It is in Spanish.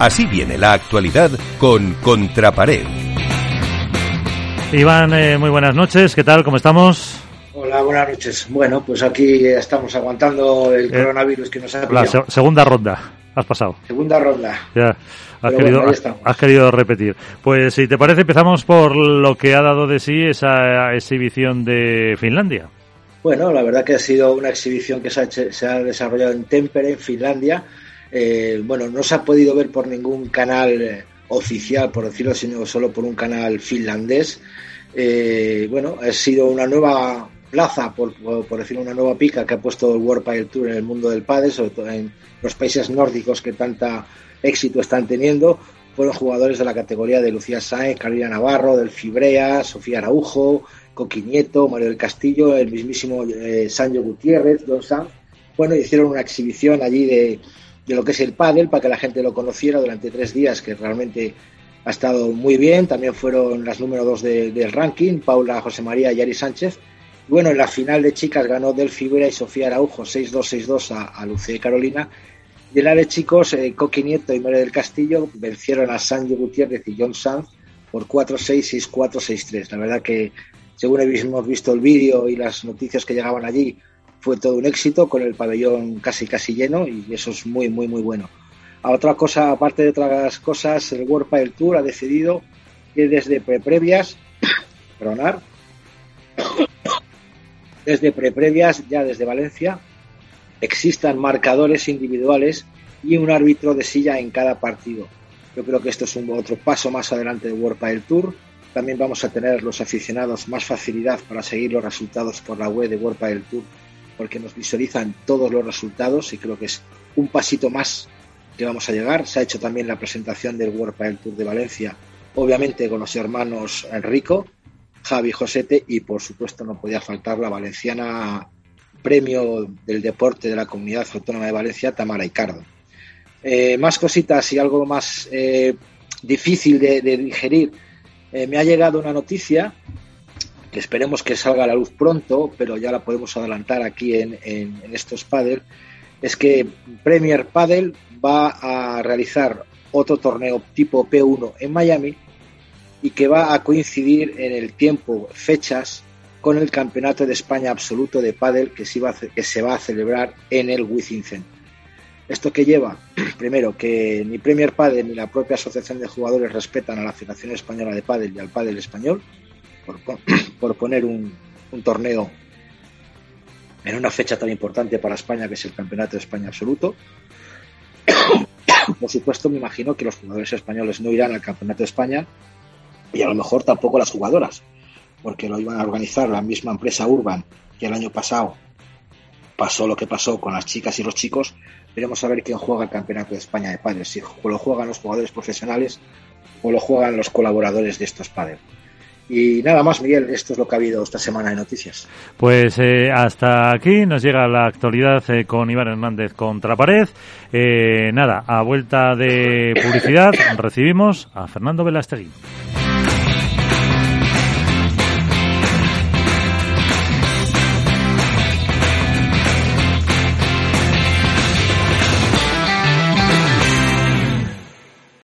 Así viene la actualidad con Contrapared. Iván, eh, muy buenas noches. ¿Qué tal? ¿Cómo estamos? Hola, buenas noches. Bueno, pues aquí estamos aguantando el eh, coronavirus que nos ha pillado. La segunda ronda. Has pasado. Segunda ronda. Ya. Has, querido, has, querido, repetir. Pues si te parece, empezamos por lo que ha dado de sí esa exhibición de Finlandia. Bueno, la verdad que ha sido una exhibición que se ha, se ha desarrollado en Tempere, en Finlandia. Eh, bueno, no se ha podido ver por ningún canal eh, oficial, por decirlo, sino solo por un canal finlandés. Eh, bueno, ha sido una nueva plaza, por, por, decirlo, una nueva pica que ha puesto el World Tour en el mundo del pádel, sobre todo en los países nórdicos que tanta éxito están teniendo. Fueron jugadores de la categoría de Lucía Sáenz, Carolina Navarro, del Fibrea, Sofía Araujo, Coquinieto, Mario del Castillo, el mismísimo eh, Sancho Gutiérrez, Don Sam. Bueno, hicieron una exhibición allí de, de lo que es el pádel para que la gente lo conociera durante tres días, que realmente ha estado muy bien. También fueron las número dos del ranking, Paula José María y Ari Sánchez. Bueno, en la final de chicas ganó Del Fibera y Sofía Araujo 6-2, 6-2 a, a Lucía y Carolina. Y en la de chicos, eh, Coqui Nieto y María del Castillo vencieron a Sancho Gutiérrez y John Sanz por 4-6, 6-4, 6-3. La verdad que, según hemos visto el vídeo y las noticias que llegaban allí, fue todo un éxito con el pabellón casi casi lleno y eso es muy muy muy bueno. A otra cosa, aparte de otras cosas, el World Padel Tour ha decidido que desde pre-previas, perdonar, desde pre-previas, ya desde Valencia, existan marcadores individuales y un árbitro de silla en cada partido. Yo creo que esto es otro paso más adelante del World Padel Tour. También vamos a tener los aficionados más facilidad para seguir los resultados por la web de World Padel Tour porque nos visualizan todos los resultados y creo que es un pasito más que vamos a llegar. Se ha hecho también la presentación del World Padel Tour de Valencia, obviamente con los hermanos Enrico, Javi Josete y por supuesto no podía faltar la valenciana premio del deporte de la Comunidad Autónoma de Valencia, Tamara Icardo. Eh, más cositas y algo más eh, difícil de, digerir. Eh, me ha llegado una noticia que esperemos que salga a la luz pronto, pero ya la podemos adelantar aquí en, estos Padel, es que Premier Padel va a realizar otro torneo tipo P1 en Miami y que va a coincidir en el tiempo, fechas, con el Campeonato de España Absoluto de Padel que se, va a, que se va a celebrar en el Wizzing Center. ¿Esto que lleva? Primero, que ni Premier Padel ni la propia Asociación de Jugadores respetan a la Federación Española de Padel y al Padel Español, por, poner un, torneo en una fecha tan importante para España que es el Campeonato de España Absoluto. Por supuesto, me imagino que los jugadores españoles no irán al Campeonato de España y a lo mejor tampoco las jugadoras, porque lo iban a organizar la misma empresa Urban que el año pasado pasó lo que pasó con las chicas y los chicos. Veremos a ver quién juega el Campeonato de España de Padres, si lo juegan los jugadores profesionales o lo juegan los colaboradores de estos padres. Y nada más, Miguel, esto es lo que ha habido esta semana de noticias. Pues eh, hasta aquí nos llega la actualidad eh, con Iván Hernández contra pared. Eh, nada, a vuelta de publicidad recibimos a Fernando Velastegui.